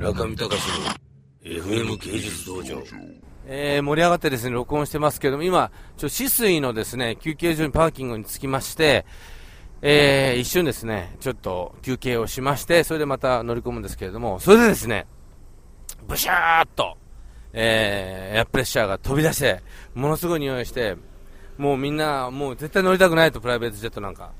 中見隆の FM 芸術道場えー、盛り上がってですね、録音してますけども、今、ちょ、止水のですね、休憩所にパーキングに着きまして、えー、一瞬ですね、ちょっと休憩をしまして、それでまた乗り込むんですけれども、それでですね、ブシャーっと、えー、エアプレッシャーが飛び出して、ものすごい匂いして、もうみんな、もう絶対乗りたくないと、プライベートジェットなんか。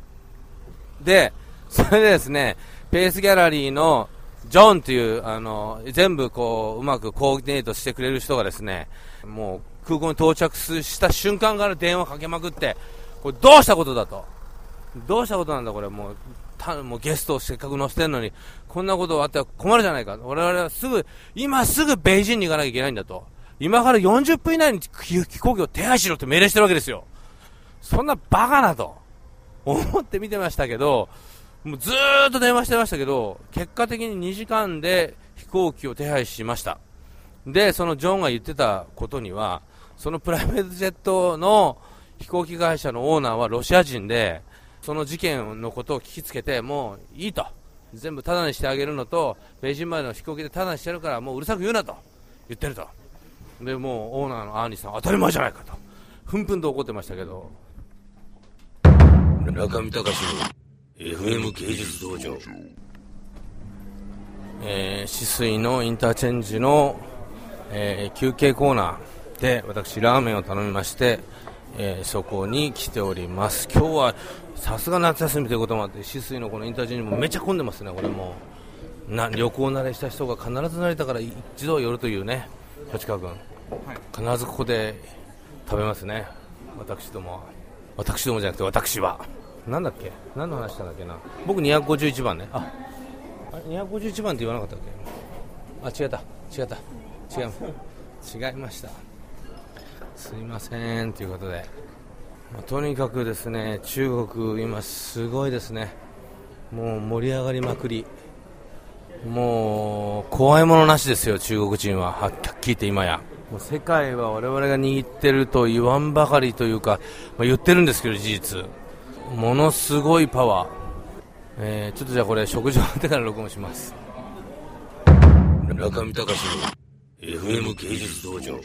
で、それでですね、ペースギャラリーのジョンという、あの、全部こう、うまくコーディネートしてくれる人がですね、もう空港に到着した瞬間から電話かけまくって、これどうしたことだと。どうしたことなんだこれもう、たもうゲストをせっかく乗せてるのに、こんなことあっては困るじゃないか。我々はすぐ、今すぐベイジンに行かなきゃいけないんだと。今から40分以内に飛行機を手配しろって命令してるわけですよ。そんなバカなと思って見てましたけど、もうずーっと電話してましたけど、結果的に2時間で飛行機を手配しました。で、そのジョンが言ってたことには、そのプライベートジェットの飛行機会社のオーナーはロシア人で、その事件のことを聞きつけて、もういいと。全部タダにしてあげるのと、ベイジンまでの飛行機でタダにしてるから、もううるさく言うなと言ってると。で、もうオーナーのアーニーさん、当たり前じゃないかと。ふんふんと怒ってましたけど。中見隆の FM 芸術道場。えー、止水のインターチェンジの、えー、休憩コーナーで私ラーメンを頼みまして、えー、そこに来ております。今日はさすが夏休みということもあって止水のこのインターチェンジもめっちゃ混んでますね。これもな旅行慣れした人が必ず成田から一度寄るというね立川君、はい、必ずここで食べますね。私ども私どもじゃなくて私はなんだっけ？何の話したんだっけな？僕251番ね。あ。あれ？251番って言わなかったっけ？あ違った。違った。違う。違いました。すいませんということで、まあ、とにかくですね中国今すごいですね。もう盛り上がりまくり。もう怖いものなしですよ中国人は。はっきり言って今や。もう世界は我々が握ってると言わんばかりというか、まあ、言ってるんですけど事実ものすごいパワー、えー、ちょっとじゃあこれ食事終わってから録音します。中見隆の FM 芸術道場。